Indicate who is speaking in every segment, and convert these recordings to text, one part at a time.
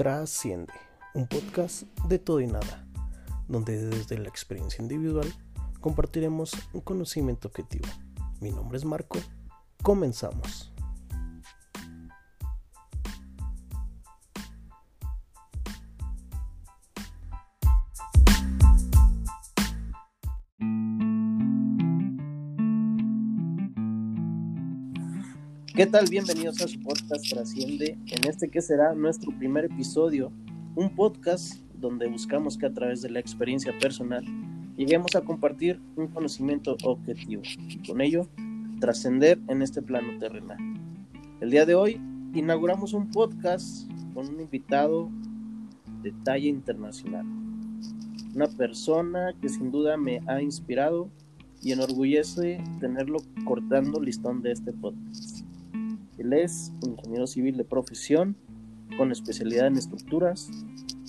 Speaker 1: Trasciende, un podcast de todo y nada, donde desde la experiencia individual compartiremos un conocimiento objetivo. Mi nombre es Marco, comenzamos. ¿Qué tal? Bienvenidos a su podcast Trasciende, en este que será nuestro primer episodio, un podcast donde buscamos que a través de la experiencia personal lleguemos a compartir un conocimiento objetivo y con ello trascender en este plano terrenal. El día de hoy inauguramos un podcast con un invitado de talla internacional, una persona que sin duda me ha inspirado y enorgullece tenerlo cortando listón de este podcast. Él es ingeniero civil de profesión con especialidad en estructuras.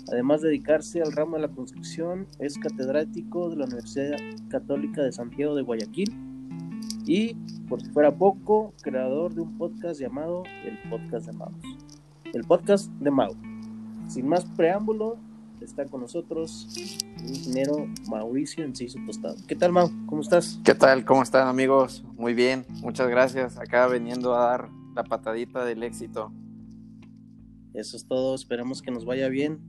Speaker 1: Además de dedicarse al ramo de la construcción, es catedrático de la Universidad Católica de Santiago de Guayaquil y, por si fuera poco, creador de un podcast llamado El Podcast de Magos. El Podcast de Mau. Sin más preámbulo, está con nosotros el ingeniero Mauricio Enciso Tostado. ¿Qué tal, Mau? ¿Cómo estás?
Speaker 2: ¿Qué tal? ¿Cómo están, amigos? Muy bien, muchas gracias. Acá veniendo a dar la patadita del éxito.
Speaker 1: Eso es todo, esperemos que nos vaya bien.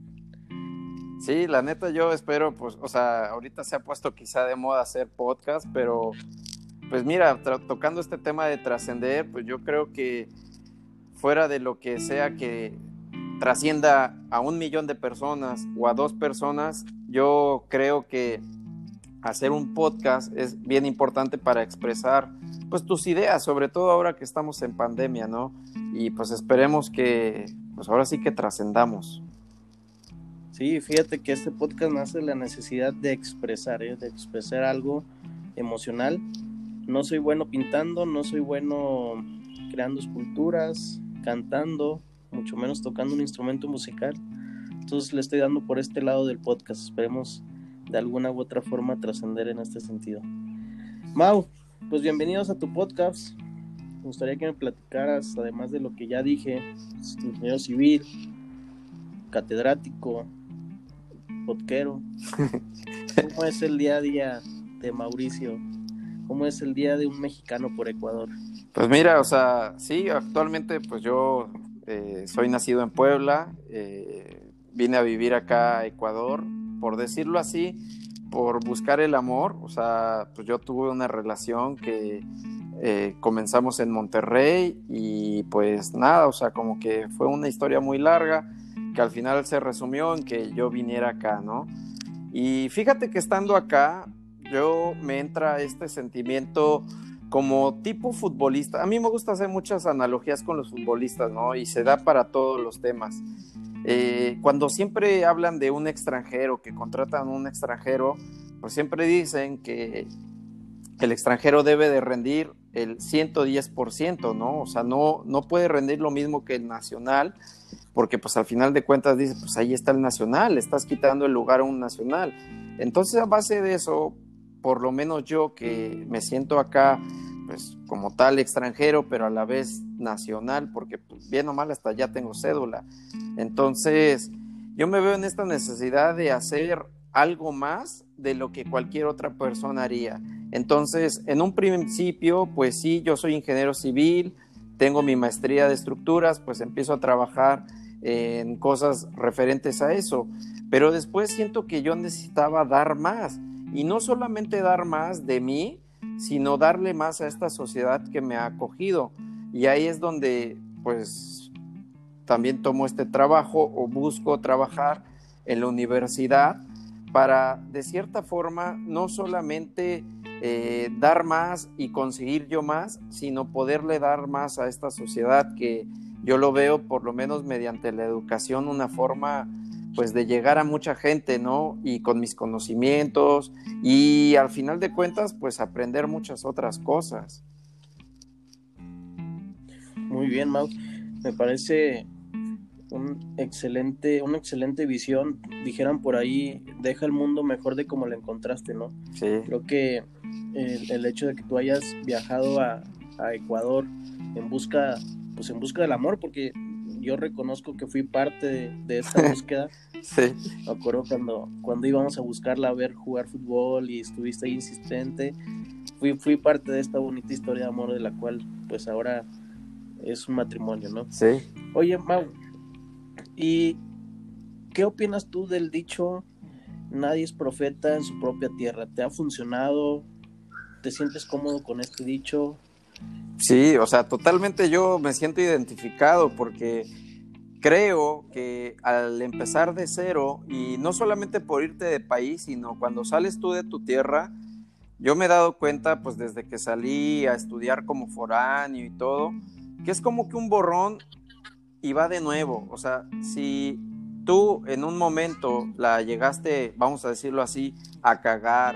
Speaker 2: Sí, la neta yo espero, pues, o sea, ahorita se ha puesto quizá de moda hacer podcast, pero pues mira, tocando este tema de trascender, pues yo creo que fuera de lo que sea que trascienda a un millón de personas o a dos personas, yo creo que hacer un podcast es bien importante para expresar pues tus ideas, sobre todo ahora que estamos en pandemia, ¿no? Y pues esperemos que pues ahora sí que trascendamos.
Speaker 1: Sí, fíjate que este podcast nace de la necesidad de expresar, ¿eh? de expresar algo emocional. No soy bueno pintando, no soy bueno creando esculturas, cantando, mucho menos tocando un instrumento musical. Entonces le estoy dando por este lado del podcast. Esperemos de alguna u otra forma trascender en este sentido. Mau, pues bienvenidos a tu podcast. Me gustaría que me platicaras, además de lo que ya dije, ingeniero civil, catedrático, podquero. ¿Cómo es el día a día de Mauricio? ¿Cómo es el día de un mexicano por Ecuador?
Speaker 2: Pues mira, o sea, sí, actualmente pues yo eh, soy nacido en Puebla, eh, vine a vivir acá a Ecuador por decirlo así, por buscar el amor. O sea, pues yo tuve una relación que eh, comenzamos en Monterrey y pues nada, o sea, como que fue una historia muy larga que al final se resumió en que yo viniera acá, ¿no? Y fíjate que estando acá, yo me entra este sentimiento como tipo futbolista. A mí me gusta hacer muchas analogías con los futbolistas, ¿no? Y se da para todos los temas. Eh, cuando siempre hablan de un extranjero, que contratan un extranjero, pues siempre dicen que el extranjero debe de rendir el 110%, ¿no? O sea, no, no puede rendir lo mismo que el nacional, porque pues al final de cuentas dice, pues ahí está el nacional, estás quitando el lugar a un nacional. Entonces a base de eso, por lo menos yo que me siento acá pues como tal extranjero, pero a la vez nacional, porque pues, bien o mal hasta ya tengo cédula. Entonces, yo me veo en esta necesidad de hacer algo más de lo que cualquier otra persona haría. Entonces, en un principio, pues sí, yo soy ingeniero civil, tengo mi maestría de estructuras, pues empiezo a trabajar en cosas referentes a eso, pero después siento que yo necesitaba dar más y no solamente dar más de mí, sino darle más a esta sociedad que me ha acogido. Y ahí es donde, pues, también tomo este trabajo o busco trabajar en la universidad para, de cierta forma, no solamente eh, dar más y conseguir yo más, sino poderle dar más a esta sociedad que yo lo veo, por lo menos mediante la educación, una forma pues de llegar a mucha gente, ¿no? Y con mis conocimientos y al final de cuentas, pues aprender muchas otras cosas.
Speaker 1: Muy bien, Mau. Me parece un excelente, una excelente visión. Dijeran por ahí, deja el mundo mejor de como lo encontraste, ¿no?
Speaker 2: Sí.
Speaker 1: Creo que el, hecho de que tú hayas viajado a, a Ecuador en busca, pues en busca del amor, porque yo reconozco que fui parte de, esta búsqueda.
Speaker 2: sí.
Speaker 1: Me acuerdo cuando, cuando íbamos a buscarla a ver jugar fútbol y estuviste ahí insistente. Fui, fui parte de esta bonita historia de amor de la cual pues ahora es un matrimonio, ¿no?
Speaker 2: Sí.
Speaker 1: Oye, Mau, ¿y qué opinas tú del dicho nadie es profeta en su propia tierra? ¿Te ha funcionado? ¿Te sientes cómodo con este dicho?
Speaker 2: Sí, o sea, totalmente yo me siento identificado porque creo que al empezar de cero, y no solamente por irte de país, sino cuando sales tú de tu tierra, yo me he dado cuenta, pues desde que salí a estudiar como foráneo y todo, que es como que un borrón y va de nuevo. O sea, si tú en un momento la llegaste, vamos a decirlo así, a cagar,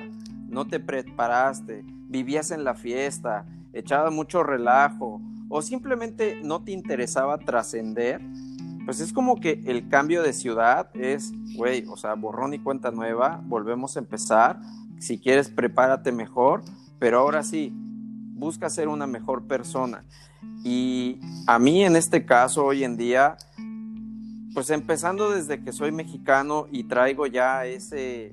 Speaker 2: no te preparaste, vivías en la fiesta, echaba mucho relajo o simplemente no te interesaba trascender, pues es como que el cambio de ciudad es, güey, o sea, borrón y cuenta nueva, volvemos a empezar, si quieres prepárate mejor, pero ahora sí, busca ser una mejor persona. Y a mí en este caso, hoy en día, pues empezando desde que soy mexicano y traigo ya ese,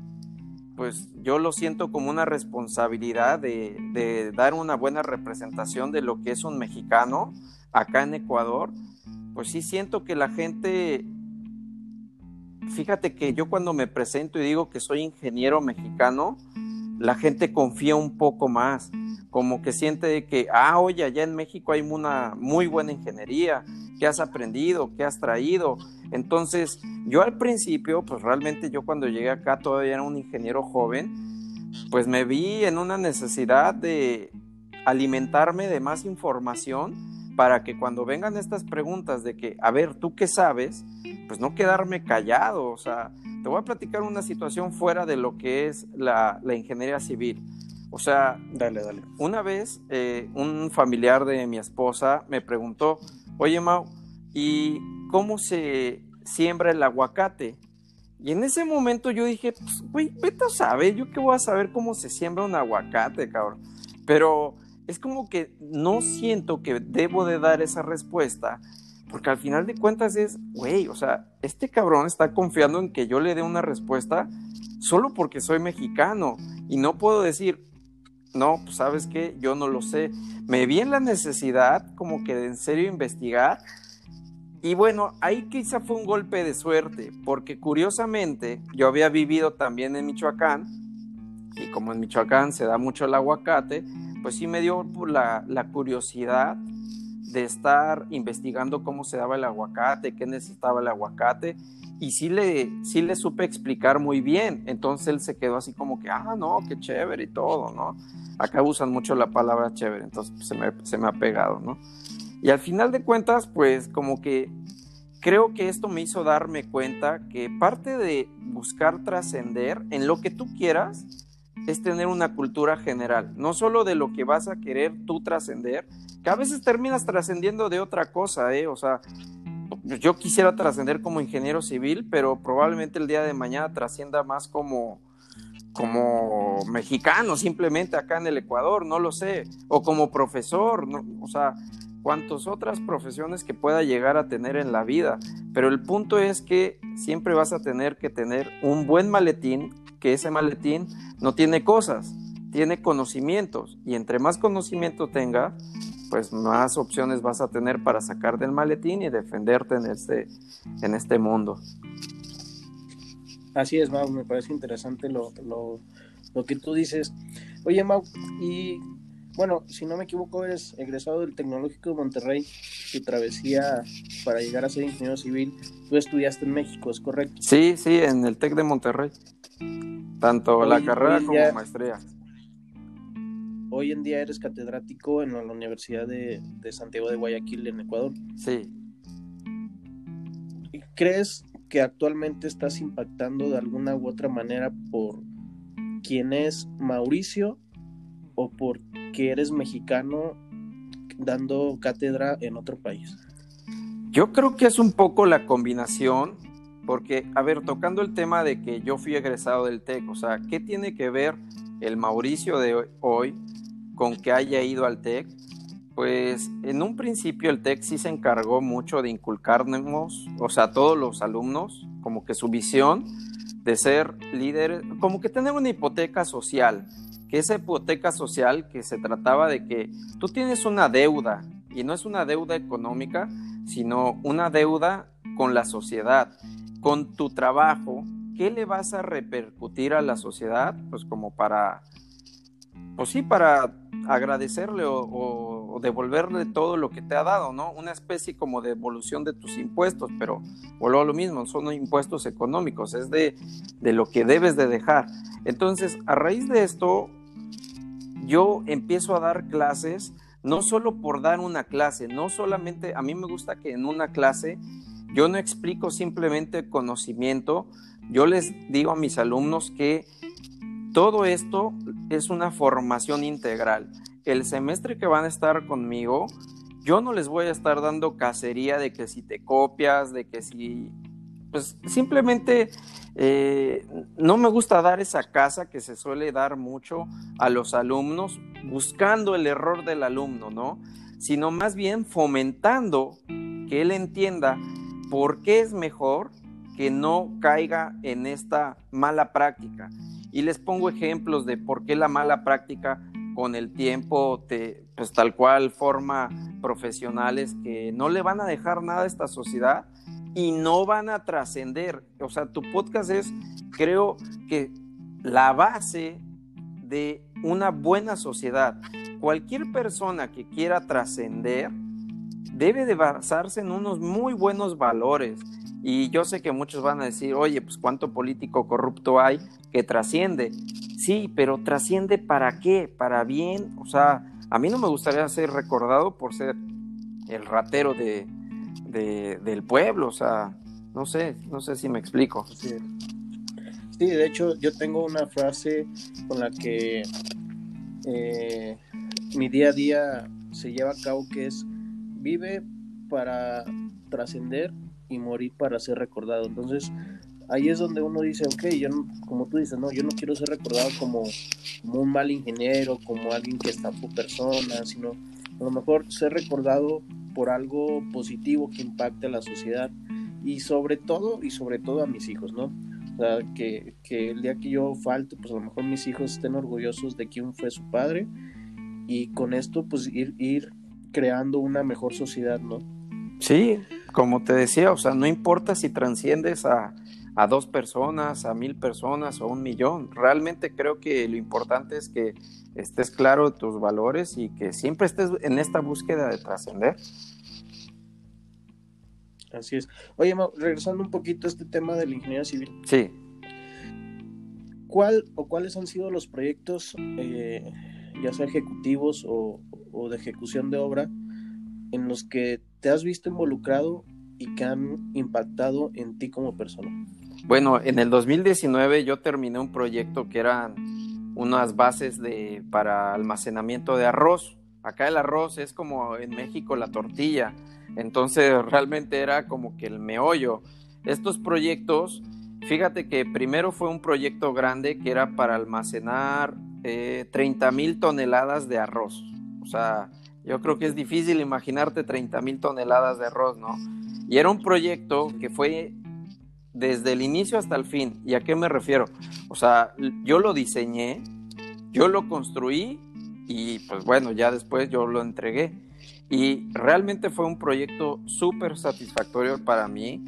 Speaker 2: pues yo lo siento como una responsabilidad de, dar una buena representación de lo que es un mexicano acá en Ecuador, pues sí siento que la gente, fíjate que yo cuando me presento y digo que soy ingeniero mexicano, la gente confía un poco más, como que siente que, ah, oye, allá en México hay una muy buena ingeniería, ¿qué has aprendido? ¿Qué has traído? Entonces, yo al principio, pues realmente yo cuando llegué acá todavía era un ingeniero joven, pues me vi en una necesidad de alimentarme de más información para que cuando vengan estas preguntas de que, a ver, ¿tú qué sabes? Pues no quedarme callado, o sea, te voy a platicar una situación fuera de lo que es la, ingeniería civil. O sea,
Speaker 1: dale, dale.
Speaker 2: Una vez eh, un familiar de mi esposa me preguntó, oye Mau, ¿y cómo se siembra el aguacate? Y en ese momento yo dije, pues, güey, vete a saber, yo qué voy a saber cómo se siembra un aguacate, cabrón. Pero es como que no siento que debo de dar esa respuesta, porque al final de cuentas es, güey, o sea, este cabrón está confiando en que yo le dé una respuesta solo porque soy mexicano y no puedo decir, no, pues sabes qué, yo no lo sé. Me vi en la necesidad como que de en serio investigar. Y bueno, ahí quizá fue un golpe de suerte, porque curiosamente yo había vivido también en Michoacán, y como en Michoacán se da mucho el aguacate, pues sí me dio la, la curiosidad de estar investigando cómo se daba el aguacate, qué necesitaba el aguacate, y sí le, sí le supe explicar muy bien. Entonces él se quedó así como que, ah, no, qué chévere y todo, ¿no? Acá usan mucho la palabra chévere, entonces pues, se, me, se me ha pegado, ¿no? Y al final de cuentas, pues como que creo que esto me hizo darme cuenta que parte de buscar trascender en lo que tú quieras es tener una cultura general, no solo de lo que vas a querer tú trascender, que a veces terminas trascendiendo de otra cosa, ¿eh? O sea, yo quisiera trascender como ingeniero civil, pero probablemente el día de mañana trascienda más como, como mexicano, simplemente acá en el Ecuador, no lo sé, o como profesor, o sea, cuantas otras profesiones que pueda llegar a tener en la vida. Pero el punto es que siempre vas a tener que tener un buen maletín, que ese maletín no tiene cosas, tiene conocimientos, y entre más conocimiento tenga, pues más opciones vas a tener para sacar del maletín y defenderte en este, en este mundo.
Speaker 1: Así es, Mau, me parece interesante lo, que tú dices. Oye, Mau, y bueno, si no me equivoco, eres egresado del Tecnológico de Monterrey. Tu travesía para llegar a ser ingeniero civil, tú estudiaste en México, ¿es correcto?
Speaker 2: Sí, sí, en el TEC de Monterrey. Tanto la carrera como maestría
Speaker 1: hoy en día eres catedrático en la Universidad de, Santiago de Guayaquil, en Ecuador.
Speaker 2: Sí.
Speaker 1: ¿Crees que actualmente estás impactando de alguna u otra manera por quién es Mauricio o porque eres mexicano dando cátedra en otro país?
Speaker 2: Yo creo que es un poco la combinación, porque, a ver, tocando el tema de que yo fui egresado del TEC, o sea, ¿qué tiene que ver el Mauricio de hoy con que haya ido al TEC, Pues en un principio el TEC sí se encargó mucho de inculcarnos, o sea, todos los alumnos, como que su visión de ser líderes, como que tener una hipoteca social, que esa hipoteca social que se trataba de que tú tienes una deuda, y no es una deuda económica, sino una deuda con la sociedad, con tu trabajo, ¿qué le vas a repercutir a la sociedad? Pues como para, pues sí, para agradecerle o, devolverle todo lo que te ha dado, ¿no? Una especie como de evolución de tus impuestos, pero vuelvo a lo mismo, son impuestos económicos, es de, de lo que debes de dejar. Entonces, a raíz de esto, yo empiezo a dar clases, no solo por dar una clase, no solamente, a mí me gusta que en una clase yo no explico simplemente conocimiento, yo les digo a mis alumnos que todo esto es una formación integral. El semestre que van a estar conmigo, yo no les voy a estar dando cacería de que si te copias, de que si... Pues simplemente eh, no me gusta dar esa casa que se suele dar mucho a los alumnos buscando el error del alumno, ¿no? Sino más bien fomentando que él entienda por qué es mejor que no caiga en esta mala práctica. Y les pongo ejemplos de por qué la mala práctica con el tiempo te, pues tal cual forma profesionales que no le van a dejar nada a esta sociedad y no van a trascender. O sea, tu podcast es, creo que la base de una buena sociedad. Cualquier persona que quiera trascender debe de basarse en unos muy buenos valores. Y yo sé que muchos van a decir, oye, pues cuánto político corrupto hay que trasciende. Sí, pero trasciende para qué? Para bien. O sea, a mí no me gustaría ser recordado por ser el ratero de, del pueblo. O sea, no sé, no sé si me explico.
Speaker 1: Sí. sí de hecho, yo tengo una frase con la que eh, mi día a día se lleva a cabo que es vive para trascender y morir para ser recordado. Entonces, ahí es donde uno dice, ok, yo como tú dices, no, yo no quiero ser recordado como, un mal ingeniero, como alguien que estafó personas, sino a lo mejor ser recordado por algo positivo que impacte a la sociedad y sobre todo, y sobre todo a mis hijos, ¿no? Que, que el día que yo falte, pues a lo mejor mis hijos estén orgullosos de quién fue su padre y con esto pues ir creando una mejor sociedad, ¿no?
Speaker 2: Sí, como te decía, o sea, no importa si transciendes a, a dos personas, a mil personas o un millón. Realmente creo que lo importante es que estés claro de tus valores y que siempre estés en esta búsqueda de trascender.
Speaker 1: Así es. Oye, regresando un poquito a este tema de la ingeniería civil.
Speaker 2: Sí.
Speaker 1: ¿Cuál o cuáles han sido los proyectos, eh, ya sea ejecutivos o, o de ejecución de obra en los que te has visto involucrado y que han impactado en ti como persona?
Speaker 2: Bueno, en el 2019 yo terminé un proyecto que eran unas bases de, para almacenamiento de arroz. Acá el arroz es como en México la tortilla, entonces realmente era como que el meollo. Estos proyectos, fíjate que primero fue un proyecto grande que era para almacenar eh, 30 mil toneladas de arroz. O sea, yo creo que es difícil imaginarte 30 mil toneladas de arroz, ¿no? Y era un proyecto que fue desde el inicio hasta el fin. ¿Y a qué me refiero? O sea, yo lo diseñé, yo lo construí y pues bueno, ya después yo lo entregué. Y realmente fue un proyecto súper satisfactorio para mí.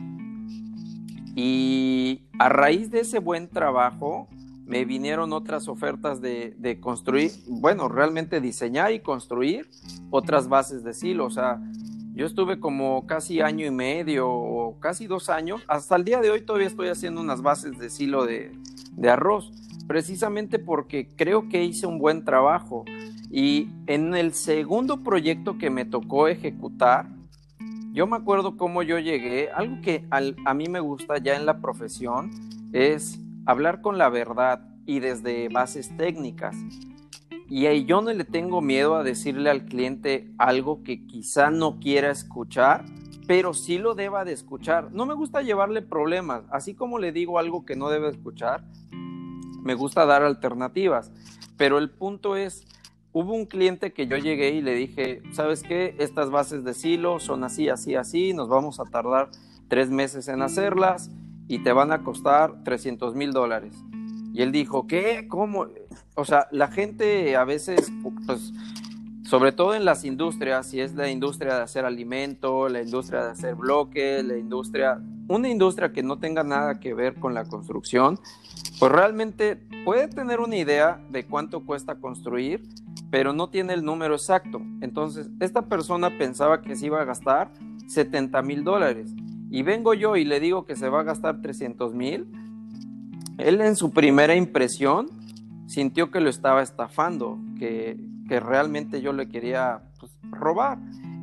Speaker 2: Y a raíz de ese buen trabajo, me vinieron otras ofertas de, construir, bueno, realmente diseñar y construir otras bases de silo. O sea, yo estuve como casi año y medio casi dos años. Hasta el día de hoy todavía estoy haciendo unas bases de silo de, de arroz, precisamente porque creo que hice un buen trabajo. Y en el segundo proyecto que me tocó ejecutar, yo me acuerdo cómo yo llegué, algo que a mí me gusta ya en la profesión es hablar con la verdad y desde bases técnicas. Y yo no le tengo miedo a decirle al cliente algo que quizá no quiera escuchar, pero sí lo deba de escuchar. No me gusta llevarle problemas, así como le digo algo que no debe escuchar, me gusta dar alternativas. Pero el punto es, hubo un cliente que yo llegué y le dije, ¿sabes qué? Estas bases de silo son así, así, así, nos vamos a tardar tres meses en hacerlas y te van a costar 300 mil dólares. Y él dijo, ¿qué? ¿Cómo? O sea, la gente a veces, pues, sobre todo en las industrias, si es la industria de hacer alimento, la industria de hacer bloques, la industria, una industria que no tenga nada que ver con la construcción, pues realmente puede tener una idea de cuánto cuesta construir, pero no tiene el número exacto. Entonces, esta persona pensaba que se iba a gastar 70 mil dólares y vengo yo y le digo que se va a gastar 300 mil, él en su primera impresión sintió que lo estaba estafando, que, realmente yo le quería pues, robar.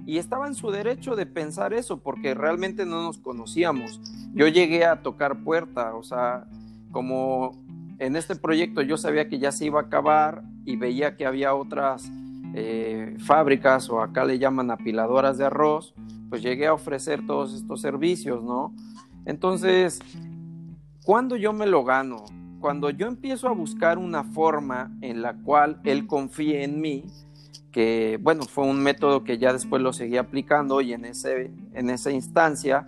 Speaker 2: Y estaba en su derecho de pensar eso, porque realmente no nos conocíamos. Yo llegué a tocar puerta, o sea, como en este proyecto yo sabía que ya se iba a acabar y veía que había otras eh, fábricas o acá le llaman apiladoras de arroz, pues llegué a ofrecer todos estos servicios, ¿no? Entonces, cuando yo me lo gano, cuando yo empiezo a buscar una forma en la cual él confíe en mí, que bueno, fue un método que ya después lo seguí aplicando y en, ese, en esa instancia,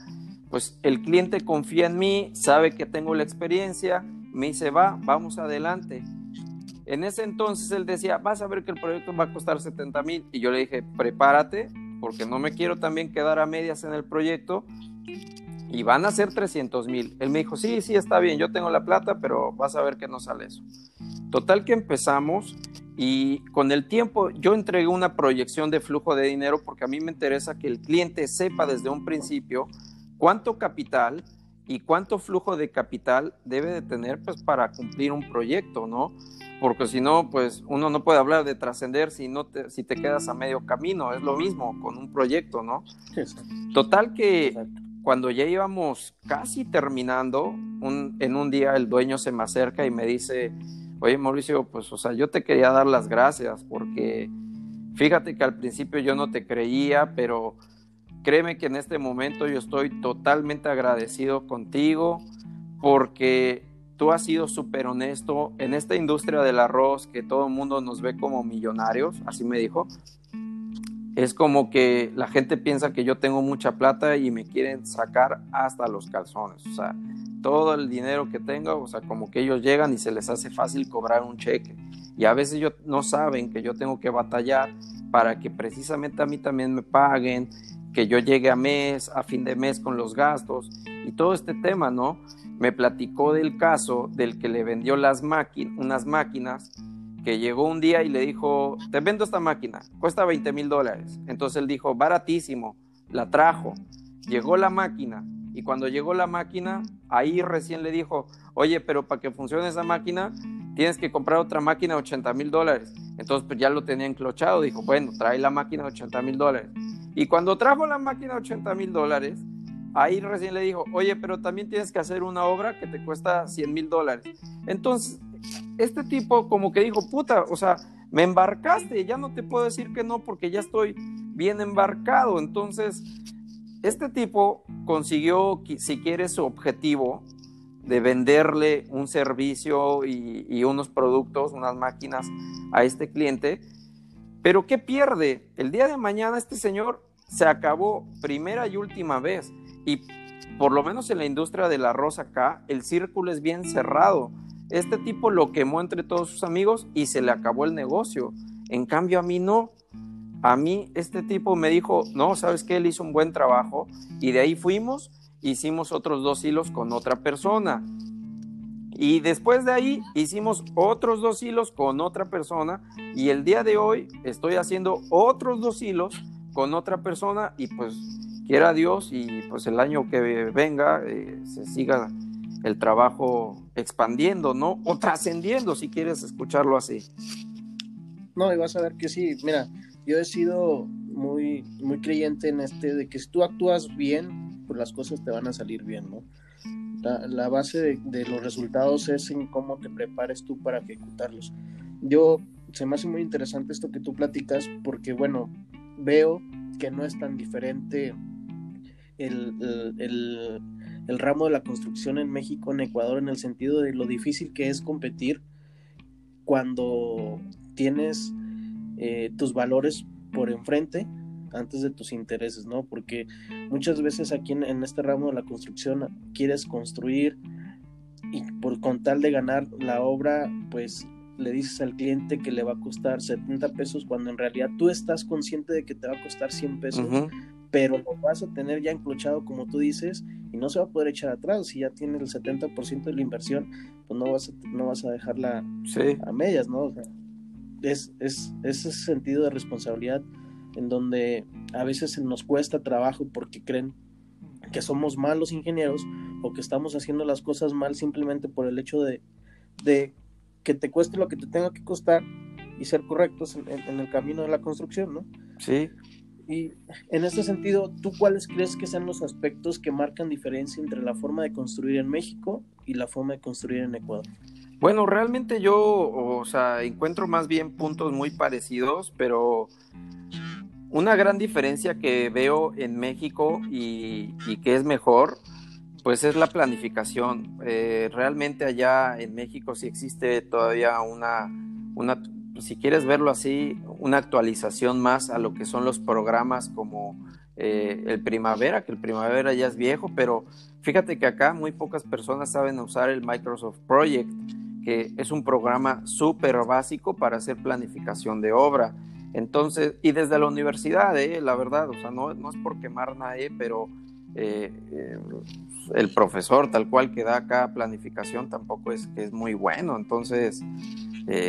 Speaker 2: pues el cliente confía en mí, sabe que tengo la experiencia, me dice, va, vamos adelante. En ese entonces él decía, vas a ver que el proyecto va a costar 70 mil. Y yo le dije, prepárate, porque no me quiero también quedar a medias en el proyecto y van a ser 300 mil. Él me dijo, sí, sí, está bien, yo tengo la plata, pero vas a ver que no sale eso. Total que empezamos y con el tiempo yo entregué una proyección de flujo de dinero porque a mí me interesa que el cliente sepa desde un principio cuánto capital y cuánto flujo de capital debe de tener pues para cumplir un proyecto, ¿no? Porque si no, pues uno no puede hablar de trascender si, no te, si te quedas a medio camino, es lo mismo con un proyecto, ¿no? Total que cuando ya íbamos casi terminando, en un día el dueño se me acerca y me dice, oye Mauricio, pues o sea, yo te quería dar las gracias porque fíjate que al principio yo no te creía, pero créeme que en este momento yo estoy totalmente agradecido contigo porque tú has sido súper honesto en esta industria del arroz que todo el mundo nos ve como millonarios, así me dijo. Es como que la gente piensa que yo tengo mucha plata y me quieren sacar hasta los calzones. O sea, todo el dinero que tengo, o sea, como que ellos llegan y se les hace fácil cobrar un cheque. Y a veces ellos no saben que yo tengo que batallar para que precisamente a mí también me paguen, que yo llegue a mes, a fin de mes con los gastos y todo este tema, ¿no? Me platicó del caso del que le vendió las máquinas, unas máquinas, que llegó un día y le dijo, te vendo esta máquina, cuesta 20 mil dólares. Entonces él dijo, baratísimo, la trajo, llegó la máquina y cuando llegó la máquina, ahí recién le dijo, oye, pero para que funcione esa máquina, tienes que comprar otra máquina de 80 mil dólares. Entonces pues ya lo tenía enclochado, dijo, bueno, trae la máquina de 80 mil dólares. Y cuando trajo la máquina de 80 mil dólares, Ahí recién le dijo, oye, pero también tienes que hacer una obra que te cuesta 100 mil dólares. Entonces, este tipo como que dijo, puta, o sea, me embarcaste, ya no te puedo decir que no porque ya estoy bien embarcado. Entonces, este tipo consiguió, si quieres, su objetivo de venderle un servicio y, y, unos productos, unas máquinas a este cliente. Pero ¿qué pierde? El día de mañana este señor se acabó primera y última vez. Y por lo menos en la industria del arroz acá, el círculo es bien cerrado. Este tipo lo quemó entre todos sus amigos y se le acabó el negocio. En cambio a mí no. A mí este tipo me dijo, no, sabes que él hizo un buen trabajo y de ahí fuimos, hicimos otros dos hilos con otra persona. Y después de ahí hicimos otros dos hilos con otra persona y el día de hoy estoy haciendo otros dos hilos con otra persona y pues quiera Dios y pues el año que venga eh, se siga el trabajo expandiendo, ¿no? O trascendiendo, si quieres escucharlo así.
Speaker 1: No, y vas a ver que sí, mira, yo he sido muy, muy creyente en este de que si tú actúas bien, pues las cosas te van a salir bien, ¿no? La, base de, de, los resultados es en cómo te prepares tú para ejecutarlos. Yo, se me hace muy interesante esto que tú platicas porque, bueno, veo que no es tan diferente el, ramo de la construcción en México, en Ecuador, en el sentido de lo difícil que es competir cuando tienes eh, tus valores por enfrente antes de tus intereses, ¿no? Porque muchas veces aquí en, este ramo de la construcción quieres construir y por con tal de ganar la obra, pues le dices al cliente que le va a costar 70 pesos cuando en realidad tú estás consciente de que te va a costar 100 pesos, pero lo vas a tener ya enclochado como tú dices y no se va a poder echar atrás. Si ya tiene el 70% de la inversión, pues no vas a, no vas a dejarla a medias, ¿no? es, es ese sentido de responsabilidad en donde a veces nos cuesta trabajo porque creen que somos malos ingenieros o que estamos haciendo las cosas mal simplemente por el hecho de, de que te cueste lo que te tenga que costar y ser correctos en, el camino de la construcción, ¿no?
Speaker 2: Sí.
Speaker 1: Y en este sentido, ¿tú cuáles crees que sean los aspectos que marcan diferencia entre la forma de construir en México y la forma de construir en Ecuador?
Speaker 2: Bueno, realmente yo, o sea, encuentro más bien puntos muy parecidos, pero una gran diferencia que veo en México y, que es mejor, pues es la planificación. Eh, realmente allá en México sí existe todavía una, una, si quieres verlo así, una actualización más a lo que son los programas como eh, el Primavera, que el Primavera ya es viejo, pero fíjate que acá muy pocas personas saben usar el Microsoft Project, que es un programa súper básico para hacer planificación de obra. Entonces, y desde la universidad, eh, la verdad, o sea, no, no es por quemar nadie, pero eh, eh, el profesor tal cual que da acá planificación tampoco es que es muy bueno. Entonces,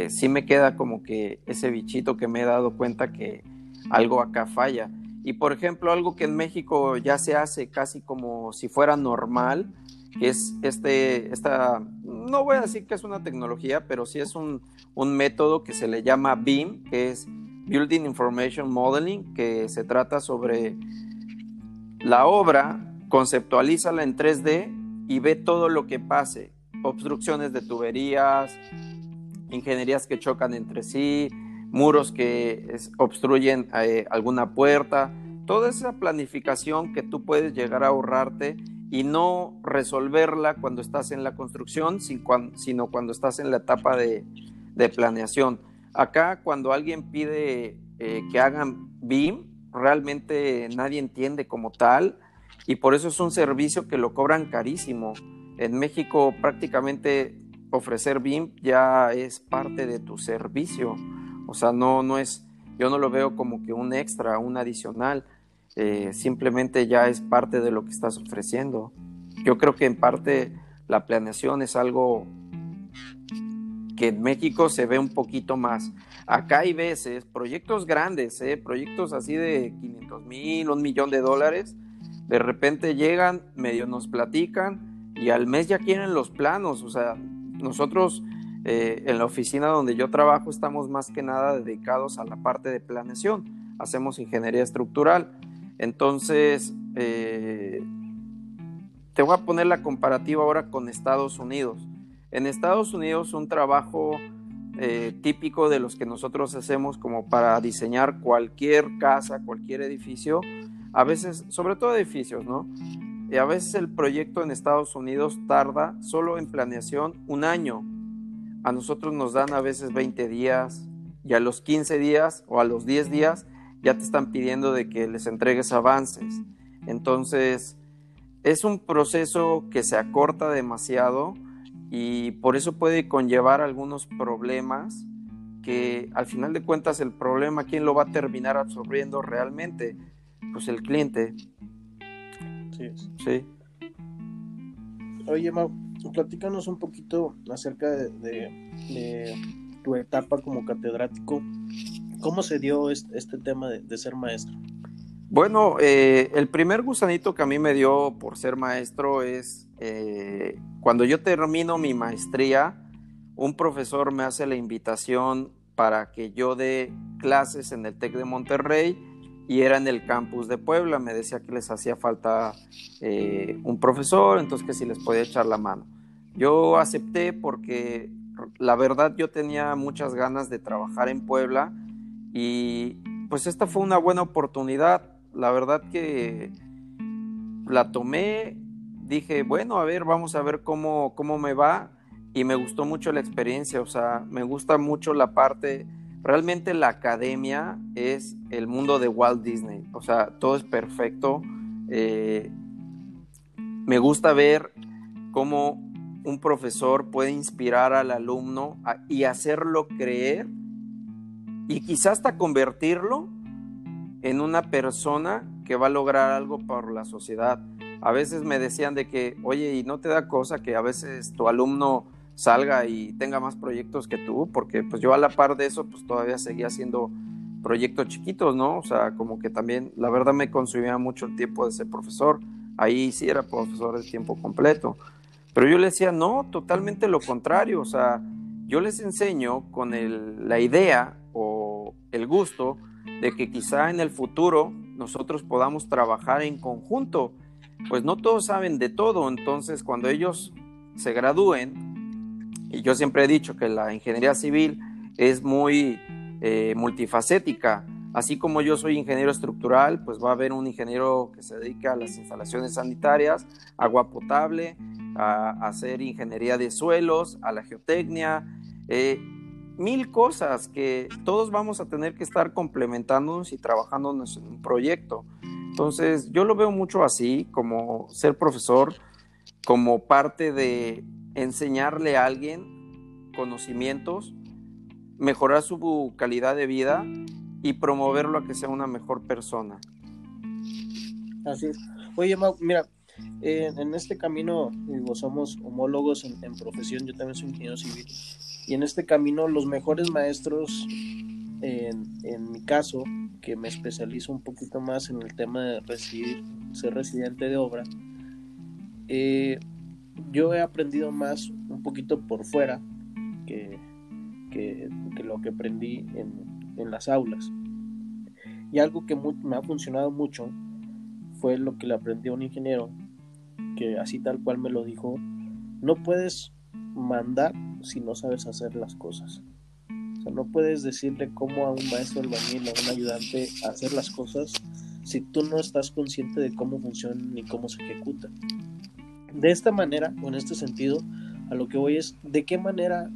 Speaker 2: sí me queda como que ese bichito que me he dado cuenta que algo acá falla. Y por ejemplo, algo que en México ya se hace casi como si fuera normal, que es este, esta, no voy a decir que es una tecnología, pero sí es un, un método que se le llama BIM, que es Building Information Modeling, que se trata sobre la obra, conceptualízala en 3D y ve todo lo que pase, obstrucciones de tuberías, ingenierías que chocan entre sí, muros que obstruyen eh, alguna puerta, toda esa planificación que tú puedes llegar a ahorrarte y no resolverla cuando estás en la construcción, sino cuando estás en la etapa de planeación. Acá cuando alguien pide eh, que hagan BIM, realmente nadie entiende como tal y por eso es un servicio que lo cobran carísimo. En México prácticamente ofrecer BIM ya es parte de tu servicio. O sea, no, no es, yo no lo veo como que un extra, un adicional. Eh, simplemente ya es parte de lo que estás ofreciendo. Yo creo que en parte la planeación es algo que en México se ve un poquito más. Acá hay veces proyectos grandes, ¿eh? proyectos así de 500 mil, un millón de dólares, de repente llegan, medio nos platican y al mes ya quieren los planos. O sea, nosotros eh, en la oficina donde yo trabajo estamos más que nada dedicados a la parte de planeación, hacemos ingeniería estructural. Entonces, eh, te voy a poner la comparativa ahora con Estados Unidos. En Estados Unidos un trabajo eh, típico de los que nosotros hacemos como para diseñar cualquier casa, cualquier edificio, a veces, sobre todo edificios, ¿no? Y a veces el proyecto en Estados Unidos tarda solo en planeación un año. A nosotros nos dan a veces 20 días y a los 15 días o a los 10 días ya te están pidiendo de que les entregues avances. Entonces, es un proceso que se acorta demasiado y por eso puede conllevar algunos problemas que al final de cuentas el problema, ¿quién lo va a terminar absorbiendo realmente? Pues el cliente.
Speaker 1: Sí. Sí. Oye, Mau, platícanos un poquito acerca de, tu etapa como catedrático. ¿Cómo se dio este, tema de, ser maestro?
Speaker 2: Bueno, eh, el primer gusanito que a mí me dio por ser maestro es eh, cuando yo termino mi maestría, un profesor me hace la invitación para que yo dé clases en el TEC de Monterrey y era en el campus de Puebla. Me decía que les hacía falta eh, un profesor, entonces que si les podía echar la mano. Yo acepté porque la verdad yo tenía muchas ganas de trabajar en Puebla y pues esta fue una buena oportunidad. La verdad que la tomé, dije, bueno, a ver, vamos a ver cómo, cómo me va. Y me gustó mucho la experiencia, o sea, me gusta mucho la parte realmente la academia es el mundo de Walt Disney, o sea, todo es perfecto. Eh, me gusta ver cómo un profesor puede inspirar al alumno y hacerlo creer y quizás hasta convertirlo en una persona que va a lograr algo por la sociedad. A veces me decían de que, oye, ¿y no te da cosa que a veces tu alumno salga y tenga más proyectos que tú? Porque pues yo a la par de eso, pues todavía seguía haciendo proyectos chiquitos, ¿no? O sea, como que también, la verdad me consumía mucho el tiempo de ser profesor. Ahí sí era profesor de tiempo completo. Pero yo le decía, no, totalmente lo contrario. O sea, yo les enseño con la idea o el gusto de que quizá en el futuro nosotros podamos trabajar en conjunto. Pues no todos saben de todo, entonces cuando ellos se gradúen, y yo siempre he dicho que la ingeniería civil es muy eh, multifacética, así como yo soy ingeniero estructural, pues va a haber un ingeniero que se dedica a las instalaciones sanitarias, agua potable, a, hacer ingeniería de suelos, a la geotecnia, eh, mil cosas que todos vamos a tener que estar complementándonos y trabajando en un proyecto. Entonces, yo lo veo mucho así, como ser profesor, como parte de enseñarle a alguien conocimientos, mejorar su calidad de vida y promoverlo a que sea una mejor persona.
Speaker 1: Así es. Oye, Mau, mira, en este camino, digo, somos homólogos en, profesión, yo también soy ingeniero civil, y en este camino los mejores maestros, en, mi caso, que me especializo un poquito más en el tema de recibir, ser residente de obra, eh, yo he aprendido más un poquito por fuera que, que, lo que aprendí en, en, las aulas. Y algo que me ha funcionado mucho fue lo que le aprendí a un ingeniero que así tal cual me lo dijo, no puedes mandar si no sabes hacer las cosas. O sea, no puedes decirle cómo a un maestro albañil, a un ayudante, hacer las cosas si tú no estás consciente de cómo funcionan ni cómo se ejecutan. De esta manera, o en este sentido, a lo que voy es de qué manera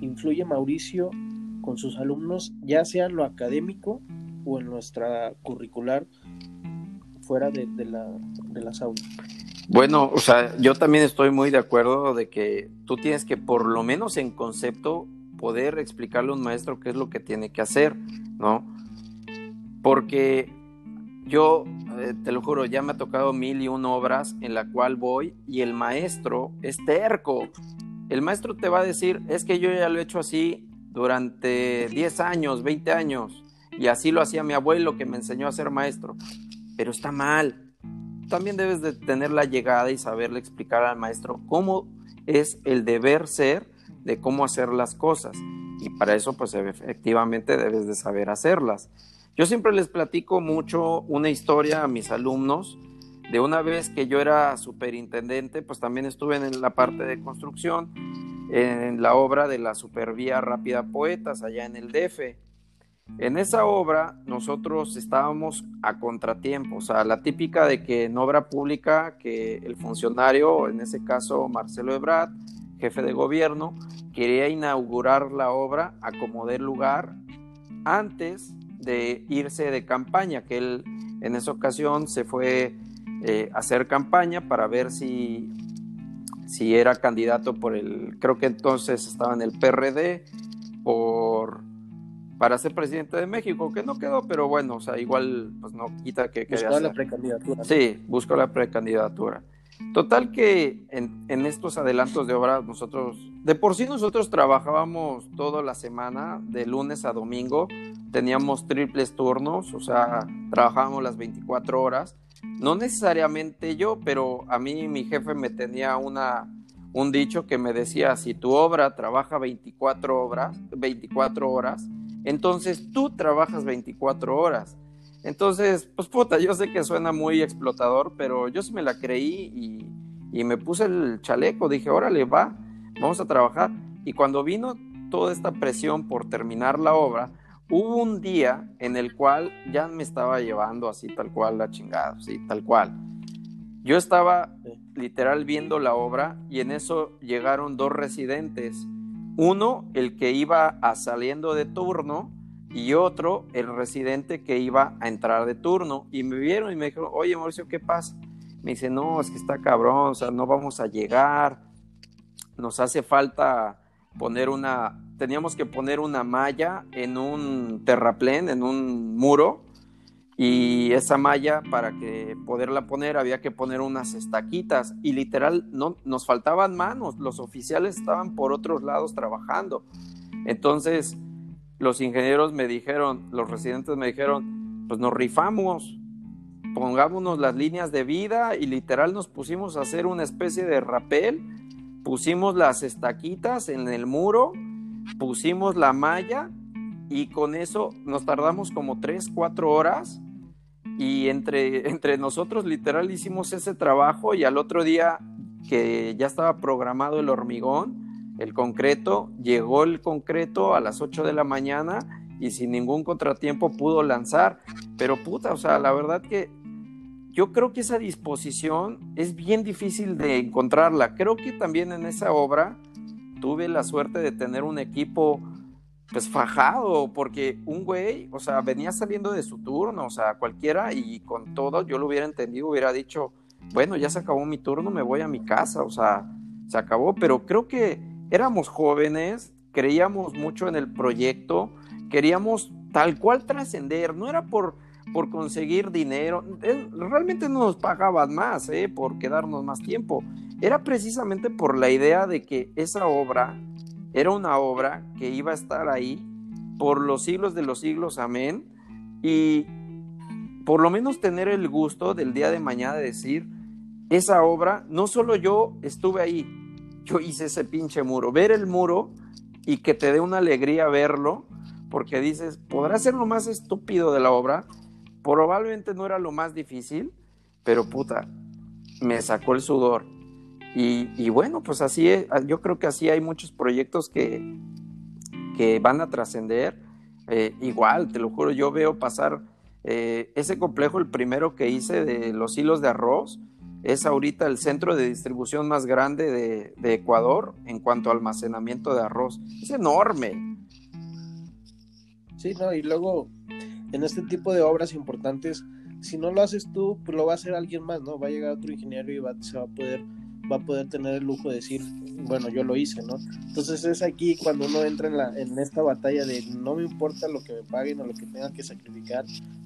Speaker 1: influye Mauricio con sus alumnos, ya sea en lo académico o en nuestra curricular fuera de, la, de las aulas.
Speaker 2: Bueno, o sea, yo también estoy muy de acuerdo de que tú tienes que, por lo menos en concepto, poder explicarle a un maestro qué es lo que tiene que hacer, ¿no? Porque yo, eh, te lo juro, ya me ha tocado mil y una obras en la cual voy y el maestro es terco. El maestro te va a decir, es que yo ya lo he hecho así durante 10 años, 20 años, y así lo hacía mi abuelo que me enseñó a ser maestro, pero está mal también debes de tener la llegada y saberle explicar al maestro cómo es el deber ser de cómo hacer las cosas. Y para eso, pues efectivamente debes de saber hacerlas. Yo siempre les platico mucho una historia a mis alumnos. De una vez que yo era superintendente, pues también estuve en la parte de construcción, en la obra de la Supervía Rápida Poetas, allá en el DF. En esa obra nosotros estábamos a contratiempo, o sea, la típica de que en obra pública que el funcionario, en ese caso Marcelo Ebrard, jefe de gobierno, quería inaugurar la obra a como lugar antes de irse de campaña, que él en esa ocasión se fue eh, a hacer campaña para ver si, si era candidato por el, creo que entonces estaba en el PRD, por para ser presidente de México, que no quedó, pero bueno, o sea, igual pues no quita que...
Speaker 1: Buscó la precandidatura.
Speaker 2: Sí, buscó la precandidatura. Total que en, estos adelantos de obra nosotros, de por sí nosotros trabajábamos toda la semana, de lunes a domingo, teníamos triples turnos, o sea, trabajábamos las 24 horas. No necesariamente yo, pero a mí mi jefe me tenía una, un dicho que me decía, si tu obra trabaja 24 horas, 24 horas, entonces tú trabajas 24 horas. Entonces, pues puta, yo sé que suena muy explotador, pero yo sí me la creí y, me puse el chaleco, dije, órale, va, vamos a trabajar. Y cuando vino toda esta presión por terminar la obra, hubo un día en el cual ya me estaba llevando así tal cual la chingada, sí, tal cual. Yo estaba literal viendo la obra y en eso llegaron dos residentes Uno, el que iba a saliendo de turno y otro, el residente que iba a entrar de turno. Y me vieron y me dijeron, oye Mauricio, ¿qué pasa? Me dice, no, es que está cabrón, o sea, no vamos a llegar, nos hace falta poner una, teníamos que poner una malla en un terraplén, en un muro, y esa malla para que poderla poner había que poner unas estaquitas y literal no nos faltaban manos, los oficiales estaban por otros lados trabajando. Entonces, los ingenieros me dijeron, los residentes me dijeron, pues nos rifamos, pongámonos las líneas de vida y literal nos pusimos a hacer una especie de rapel, pusimos las estaquitas en el muro, pusimos la malla y con eso nos tardamos como 3, 4 horas y entre, entre nosotros literal hicimos ese trabajo y al otro día que ya estaba programado el hormigón, el concreto, llegó el concreto a las 8 de la mañana y sin ningún contratiempo pudo lanzar. Pero puta, o sea, la verdad que yo creo que esa disposición es bien difícil de encontrarla. Creo que también en esa obra tuve la suerte de tener un equipo pues fajado, porque un güey, o sea, venía saliendo de su turno, o sea, cualquiera y con todo yo lo hubiera entendido, hubiera dicho, bueno, ya se acabó mi turno, me voy a mi casa, o sea, se acabó, pero creo que éramos jóvenes, creíamos mucho en el proyecto, queríamos tal cual trascender, no era por, por conseguir dinero, realmente no nos pagaban más ¿eh? por quedarnos más tiempo, era precisamente por la idea de que esa obra era una obra que iba a estar ahí por los siglos de los siglos, amén, y por lo menos tener el gusto del día de mañana de decir, esa obra, no solo yo estuve ahí, yo hice ese pinche muro. Ver el muro y que te dé una alegría verlo, porque dices, podrá ser lo más estúpido de la obra, probablemente no era lo más difícil, pero puta, me sacó el sudor. Y, bueno, pues así es, yo creo que así hay muchos proyectos que, que van a trascender. Eh, igual, te lo juro, yo veo pasar eh, ese complejo, el primero que hice de los hilos de arroz, es ahorita el centro de distribución más grande de, Ecuador en cuanto a almacenamiento de arroz. Es enorme.
Speaker 1: Sí, no, y luego en este tipo de obras importantes, si no lo haces tú, pues lo va a hacer alguien más, ¿no? Va a llegar otro ingeniero y va, se va a poder va a poder tener el lujo de decir, bueno, yo lo hice, ¿no? Entonces es aquí cuando uno entra en, la, en esta batalla de no me importa lo que me paguen o lo que tenga que sacrificar,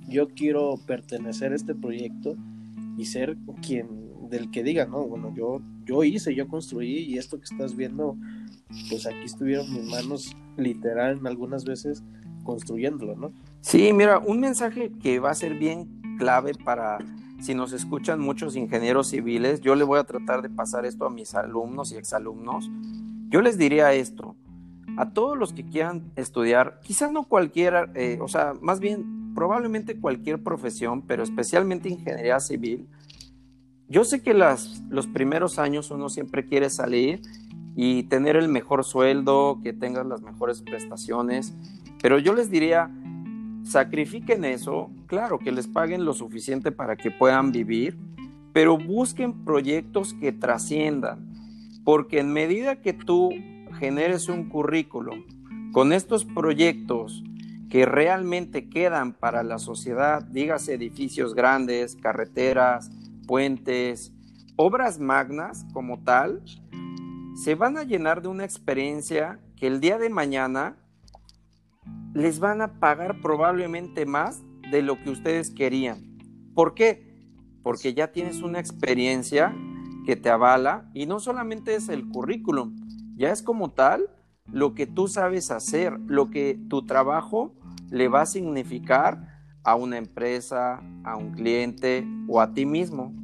Speaker 1: yo quiero pertenecer a este proyecto y ser quien del que diga, no, bueno, yo, yo hice, yo construí y esto que estás viendo, pues aquí estuvieron mis manos literal en algunas veces construyéndolo, ¿no?
Speaker 2: Sí, mira, un mensaje que va a ser bien clave para si nos escuchan muchos ingenieros civiles, yo le voy a tratar de pasar esto a mis alumnos y exalumnos. Yo les diría esto, a todos los que quieran estudiar, quizás no cualquiera, eh, o sea, más bien probablemente cualquier profesión, pero especialmente ingeniería civil, yo sé que las, los primeros años uno siempre quiere salir y tener el mejor sueldo, que tengas las mejores prestaciones, pero yo les diría, sacrifiquen eso, claro, que les paguen lo suficiente para que puedan vivir, pero busquen proyectos que trasciendan, porque en medida que tú generes un currículum con estos proyectos que realmente quedan para la sociedad, dígase edificios grandes, carreteras, puentes, obras magnas como tal, se van a llenar de una experiencia que el día de mañana les van a pagar probablemente más de lo que ustedes querían. ¿Por qué? Porque ya tienes una experiencia que te avala y no solamente es el currículum, ya es como tal lo que tú sabes hacer, lo que tu trabajo le va a significar a una empresa, a un cliente o a ti mismo.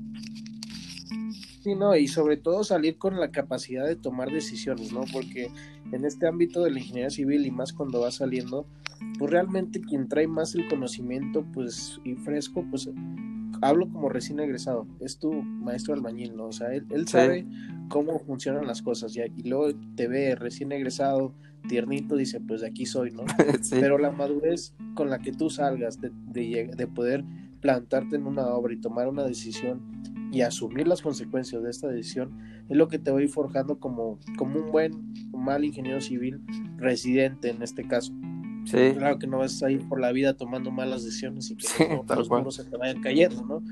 Speaker 1: Sí, no, y sobre todo salir con la capacidad de tomar decisiones, ¿no? Porque en este ámbito de la ingeniería civil y más cuando va saliendo, pues realmente quien trae más el conocimiento, pues, y fresco, pues, hablo como recién egresado, es tu maestro albañil, ¿no? O sea, él, sabe cómo funcionan las cosas, y, y luego te ve recién egresado, tiernito, dice, pues de aquí soy, ¿no? Pero la madurez con la que tú salgas de, de, de poder plantarte en una obra y tomar una decisión y asumir las consecuencias de esta decisión es lo que te va a ir forjando como, como un buen un mal ingeniero civil residente en este caso.
Speaker 2: Sí.
Speaker 1: Claro que no vas a ir por la vida tomando malas decisiones y que los, muros se te vayan cayendo, ¿no?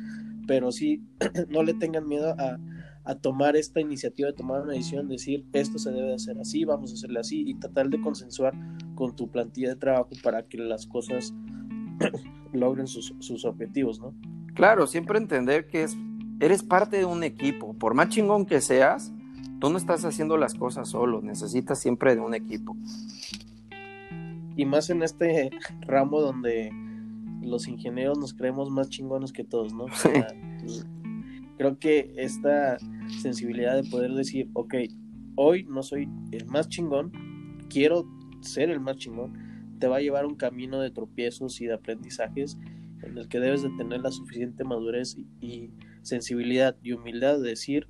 Speaker 1: Pero sí, no le tengan miedo a, a, tomar esta iniciativa de tomar una decisión, decir esto se debe hacer así, vamos a hacerle así y tratar de consensuar con tu plantilla de trabajo para que las cosas logren sus, sus objetivos, ¿no?
Speaker 2: Claro, siempre entender que es eres parte de un equipo. Por más chingón que seas, tú no estás haciendo las cosas solo, necesitas siempre de un equipo.
Speaker 1: Y más en este ramo donde los ingenieros nos creemos más chingones que todos, ¿no? creo que esta sensibilidad de poder decir, ok, hoy no soy el más chingón, quiero ser el más chingón, te va a llevar un camino de tropiezos y de aprendizajes en el que debes de tener la suficiente madurez y sensibilidad y humildad de decir,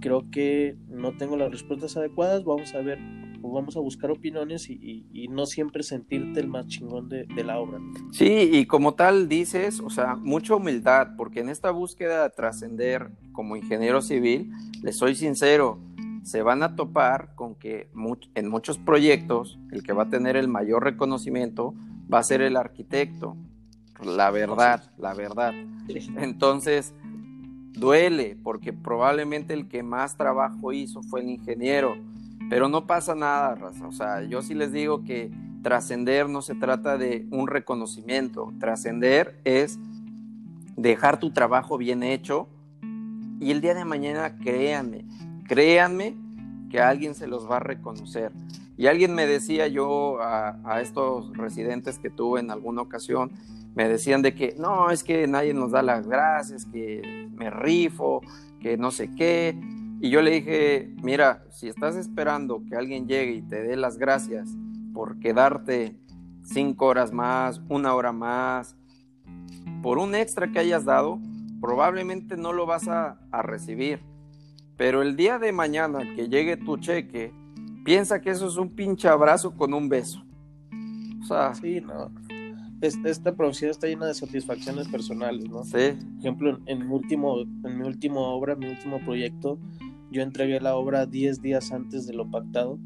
Speaker 1: creo que no tengo las respuestas adecuadas, vamos a ver o vamos a buscar opiniones y, no siempre sentirte el más chingón de, la obra.
Speaker 2: Sí, y como tal dices, o sea, mucha humildad, porque en esta búsqueda de trascender como ingeniero civil, les soy sincero, se van a topar con que en muchos proyectos el que va a tener el mayor reconocimiento va a ser el arquitecto. La verdad, la verdad. Entonces, Duele porque probablemente el que más trabajo hizo fue el ingeniero, pero no pasa nada, raza. O sea, yo sí les digo que trascender no se trata de un reconocimiento, trascender es dejar tu trabajo bien hecho y el día de mañana créanme, créanme que alguien se los va a reconocer. Y alguien me decía yo a, a estos residentes que tuve en alguna ocasión, me decían de que no, es que nadie nos da las gracias, que me rifo, que no sé qué. Y yo le dije, mira, si estás esperando que alguien llegue y te dé las gracias por quedarte cinco horas más, una hora más, por un extra que hayas dado, probablemente no lo vas a, recibir. Pero el día de mañana que llegue tu cheque, piensa que eso es un pinche abrazo con un beso.
Speaker 1: O sea, sí, no esta producción está llena de satisfacciones personales, ¿no?
Speaker 2: Sí.
Speaker 1: Por ejemplo, en, mi último, en mi último obra, mi último proyecto, yo entregué la obra 10 días antes de lo pactado.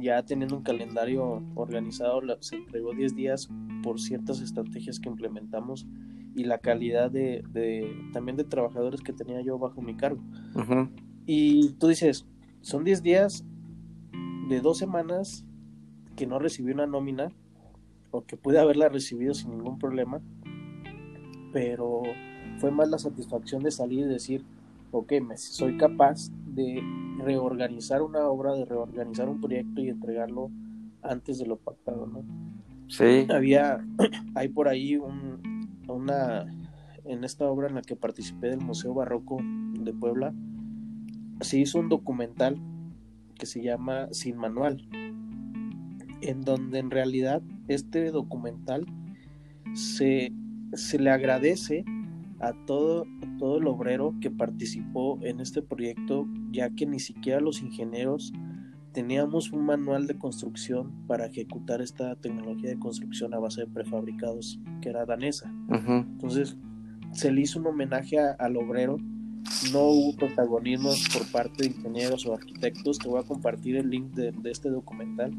Speaker 1: Ya teniendo un calendario organizado, se entregó 10 días por ciertas estrategias que implementamos y la calidad de, también de trabajadores que tenía yo bajo mi cargo. Y tú dices, son 10 días de dos semanas que no recibí una nómina que pude haberla recibido sin ningún problema, pero fue más la satisfacción de salir y decir, ok, me, soy capaz de reorganizar una obra, de reorganizar un proyecto y entregarlo antes de lo pactado, ¿no?
Speaker 2: Sí.
Speaker 1: Había, hay por ahí un, una, en esta obra en la que participé del Museo Barroco de Puebla, se hizo un documental que se llama Sin Manual, en donde en realidad este documental se, le agradece a todo, todo el obrero que participó en este proyecto, ya que ni siquiera los ingenieros teníamos un manual de construcción para ejecutar esta tecnología de construcción a base de prefabricados, que era danesa. Entonces, se le hizo un homenaje al obrero. No hubo protagonismos por parte de ingenieros o arquitectos. Te voy a compartir el link de este documental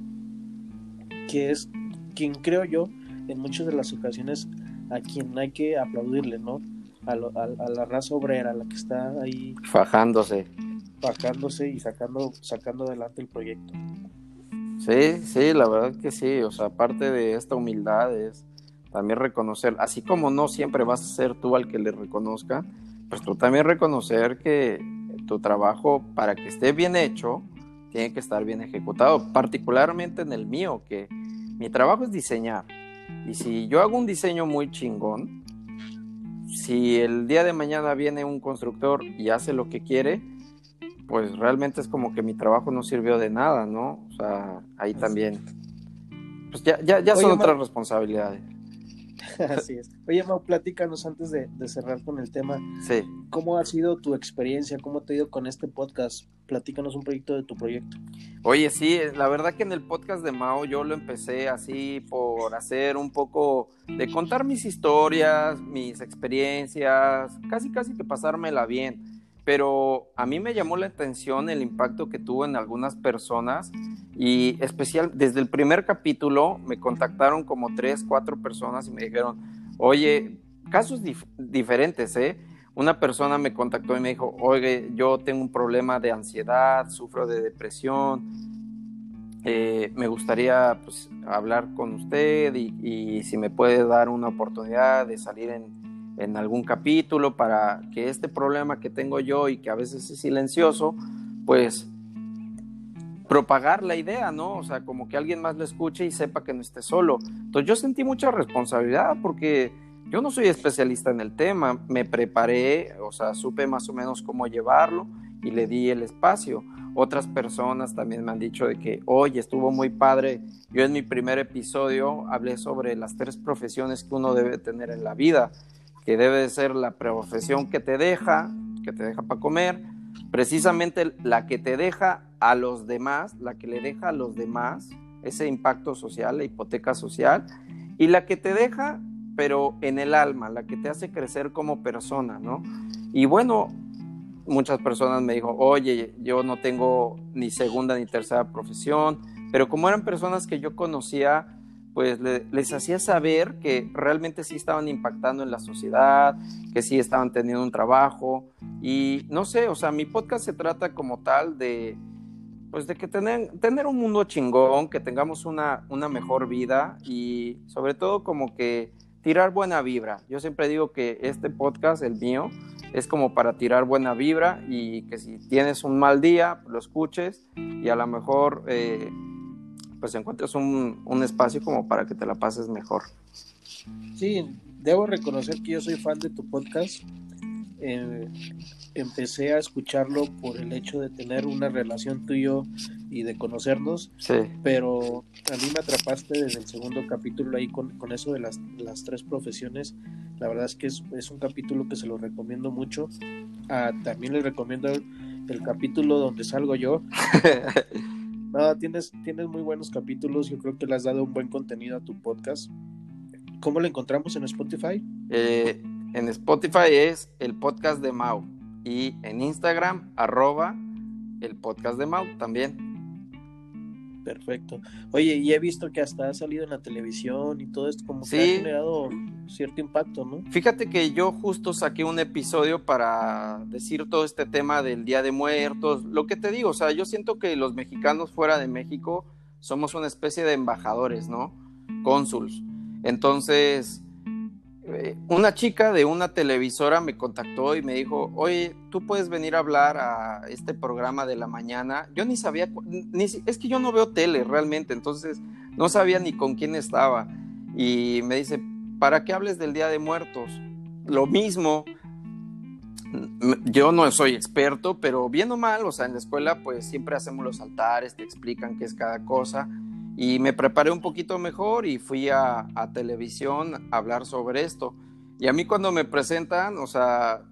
Speaker 1: que es quien creo yo en muchas de las ocasiones a quien hay que aplaudirle, ¿no? A, la raza obrera, a la que está ahí
Speaker 2: fajándose,
Speaker 1: fajándose y sacando sacando adelante el proyecto.
Speaker 2: Sí, sí, la verdad que sí, o sea, aparte de esta humildad es también reconocer, así como no siempre vas a ser tú al que le reconozca, pues tú también reconocer que tu trabajo para que esté bien hecho, tiene que estar bien ejecutado, particularmente en el mío, que mi trabajo es diseñar. Y si yo hago un diseño muy chingón, si el día de mañana viene un constructor y hace lo que quiere, pues realmente es como que mi trabajo no sirvió de nada, ¿no? O sea, ahí también. Pues ya, ya, ya son otras responsabilidades.
Speaker 1: Así es. Oye, Mau, platícanos antes de, cerrar con el tema.
Speaker 2: Sí.
Speaker 1: ¿Cómo ha sido tu experiencia? ¿Cómo te ha ido con este podcast? Platícanos un poquito de tu proyecto.
Speaker 2: Oye, sí, la verdad que en el podcast de Mao yo lo empecé así por hacer un poco de contar mis historias, mis experiencias, casi casi que pasármela bien pero a mí me llamó la atención el impacto que tuvo en algunas personas y especial desde el primer capítulo me contactaron como tres, cuatro personas y me dijeron, oye, casos diferentes, ¿eh? Una persona me contactó y me dijo, oye, yo tengo un problema de ansiedad, sufro de depresión, eh, me gustaría pues, hablar con usted y, y si me puede dar una oportunidad de salir en, en algún capítulo para que este problema que tengo yo y que a veces es silencioso, pues propagar la idea, ¿no? O sea, como que alguien más lo escuche y sepa que no esté solo. Entonces yo sentí mucha responsabilidad porque yo no soy especialista en el tema, me preparé, o sea, supe más o menos cómo llevarlo y le di el espacio. Otras personas también me han dicho de que, oye, estuvo muy padre. Yo en mi primer episodio hablé sobre las tres profesiones que uno debe tener en la vida que debe ser la profesión que te deja, que te deja para comer, precisamente la que te deja a los demás, la que le deja a los demás ese impacto social, la hipoteca social, y la que te deja, pero en el alma, la que te hace crecer como persona, ¿no? Y bueno, muchas personas me dijo, oye, yo no tengo ni segunda ni tercera profesión, pero como eran personas que yo conocía, pues les hacía saber que realmente sí estaban impactando en la sociedad, que sí estaban teniendo un trabajo y no sé, o sea, mi podcast se trata como tal de pues de que tener, tener un mundo chingón, que tengamos una, una mejor vida y sobre todo como que tirar buena vibra. Yo siempre digo que este podcast, el mío, es como para tirar buena vibra y que si tienes un mal día, lo escuches y a lo mejor eh, pues encuentres un, un espacio como para que te la pases mejor.
Speaker 1: Sí, debo reconocer que yo soy fan de tu podcast. Eh, empecé a escucharlo por el hecho de tener una relación tuyo y de conocernos,
Speaker 2: sí.
Speaker 1: pero a mí me atrapaste desde el segundo capítulo ahí con, con eso de las, las, tres profesiones. La verdad es que es, es, un capítulo que se lo recomiendo mucho. Ah, también les recomiendo el, el capítulo donde salgo yo. No, tienes, tienes muy buenos capítulos. Yo creo que le has dado un buen contenido a tu podcast. ¿Cómo lo encontramos en Spotify?
Speaker 2: Eh, en Spotify es el podcast de Mau. Y en Instagram, arroba el podcast de Mau también.
Speaker 1: Perfecto. Oye, y he visto que hasta ha salido en la televisión y todo esto, como que ha generado cierto impacto, ¿no?
Speaker 2: Fíjate que yo justo saqué un episodio para decir todo este tema del Día de Muertos. Lo que te digo, o sea, yo siento que los mexicanos fuera de México somos una especie de embajadores, ¿no? Cónsuls. Entonces, una chica de una televisora me contactó y me dijo, oye, tú puedes venir a hablar a este programa de la mañana. Yo ni sabía, ni, es que yo no veo tele realmente, entonces no sabía ni con quién estaba. Y me dice, ¿para qué hables del Día de Muertos? Lo mismo, yo no soy experto, pero bien o mal, o sea, en la escuela pues siempre hacemos los altares, te explican qué es cada cosa y me preparé un poquito mejor y fui a, televisión a hablar sobre esto. Y a mí cuando me presentan, o sea,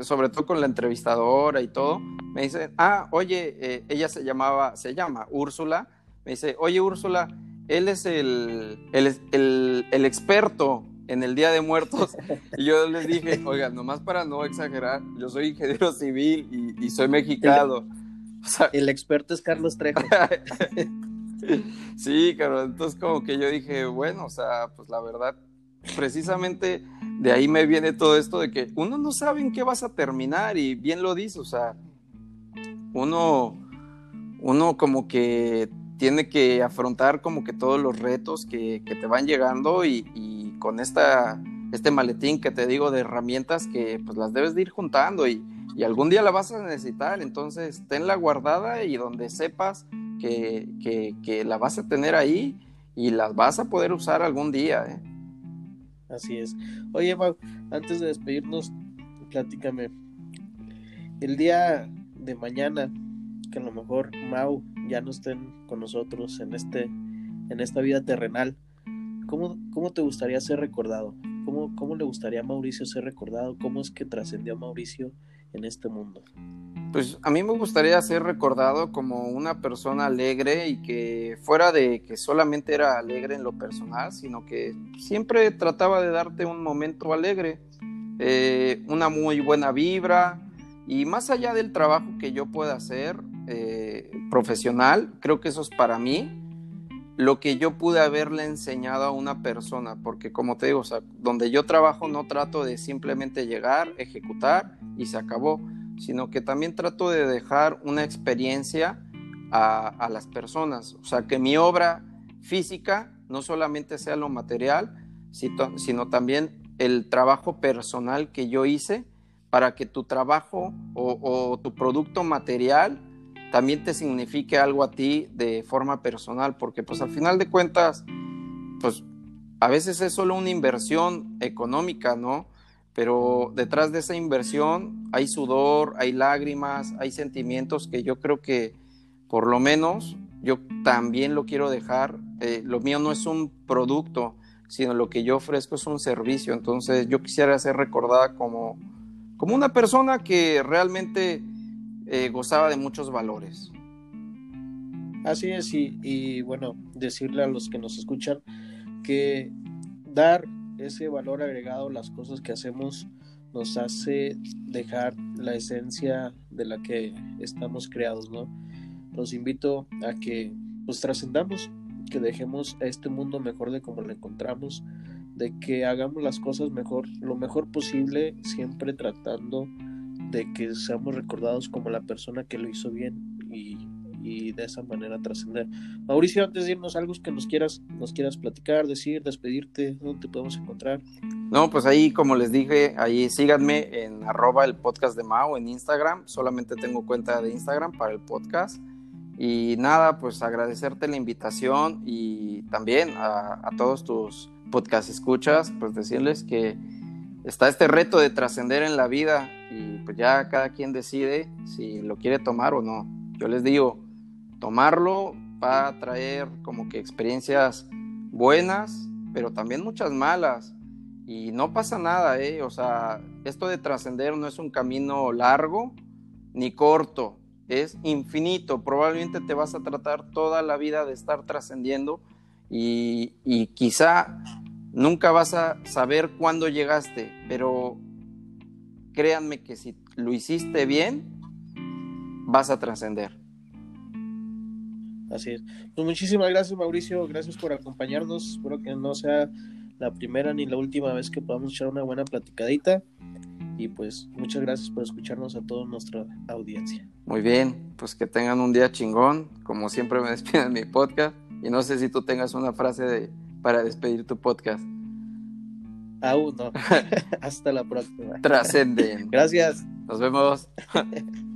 Speaker 2: sobre todo con la entrevistadora y todo, me dicen, ah, oye, eh, ella se llamaba, se llama Úrsula, me dice, oye Úrsula, él es el, el, el, experto en el Día de Muertos. Y yo les dije, oiga, nomás para no exagerar, yo soy ingeniero civil y, soy mexicano.
Speaker 1: el experto es Carlos Trejo.
Speaker 2: Sí, claro, entonces como que yo dije, bueno, o sea, pues la verdad, precisamente de ahí me viene todo esto de que uno no sabe en qué vas a terminar y bien lo dice, o sea, uno, uno como que tiene que afrontar como que todos los retos que, te van llegando y, con esta, este maletín que te digo de herramientas que pues las debes de ir juntando y, y algún día la vas a necesitar, entonces tenla guardada y donde sepas que, la vas a tener ahí y las vas a poder usar algún día. ¿eh?
Speaker 1: Así es. Oye, Mau, antes de despedirnos, platícame. El día de mañana, que a lo mejor Mau ya no estén con nosotros en, este, en esta vida terrenal, ¿cómo, ¿cómo te gustaría ser recordado? ¿Cómo, ¿Cómo le gustaría a Mauricio ser recordado? ¿Cómo es que trascendió Mauricio en este mundo?
Speaker 2: Pues a mí me gustaría ser recordado como una persona alegre y que fuera de que solamente era alegre en lo personal, sino que siempre trataba de darte un momento alegre, eh, una muy buena vibra y más allá del trabajo que yo pueda hacer eh, profesional, creo que eso es para mí lo que yo pude haberle enseñado a una persona, porque como te digo, o sea, donde yo trabajo no trato de simplemente llegar, ejecutar y se acabó sino que también trato de dejar una experiencia a, las personas. O sea, que mi obra física no solamente sea lo material, sino, también el trabajo personal que yo hice para que tu trabajo o, tu producto material también te signifique algo a ti de forma personal, porque pues al final de cuentas, pues a veces es solo una inversión económica, ¿no? pero detrás de esa inversión hay sudor, hay lágrimas, hay sentimientos que yo creo que por lo menos yo también lo quiero dejar. Eh, lo mío no es un producto, sino lo que yo ofrezco es un servicio. Entonces yo quisiera ser recordada como, como una persona que realmente eh, gozaba de muchos valores.
Speaker 1: Así es, y, bueno, decirle a los que nos escuchan que dar ese valor agregado, las cosas que hacemos, nos hace dejar la esencia de la que estamos creados, ¿no? Los invito a que pues trascendamos, que dejemos a este mundo mejor de como lo encontramos, de que hagamos las cosas mejor, lo mejor posible, siempre tratando de que seamos recordados como la persona que lo hizo bien y y de esa manera trascender. Mauricio, antes de irnos, algo que nos quieras, nos quieras platicar, decir, despedirte, ¿dónde te podemos encontrar?
Speaker 2: No, pues ahí, como les dije, ahí síganme en arroba el podcast de Mao en Instagram. Solamente tengo cuenta de Instagram para el podcast. Y nada, pues agradecerte la invitación y también a, a todos tus podcast escuchas, pues decirles que está este reto de trascender en la vida y pues ya cada quien decide si lo quiere tomar o no. Yo les digo, tomarlo va a traer como que experiencias buenas, pero también muchas malas. Y no pasa nada, ¿eh? O sea, esto de trascender no es un camino largo ni corto, es infinito. Probablemente te vas a tratar toda la vida de estar trascendiendo y, y quizá nunca vas a saber cuándo llegaste, pero créanme que si lo hiciste bien, vas a trascender.
Speaker 1: Así es. Pues muchísimas gracias, Mauricio. Gracias por acompañarnos. Espero que no sea la primera ni la última vez que podamos echar una buena platicadita. Y pues muchas gracias por escucharnos a toda nuestra audiencia.
Speaker 2: Muy bien, pues que tengan un día chingón. Como siempre me despido en mi podcast. Y no sé si tú tengas una frase de, para despedir tu podcast.
Speaker 1: Aún no. Hasta la próxima.
Speaker 2: Trascenden.
Speaker 1: Gracias.
Speaker 2: Nos vemos.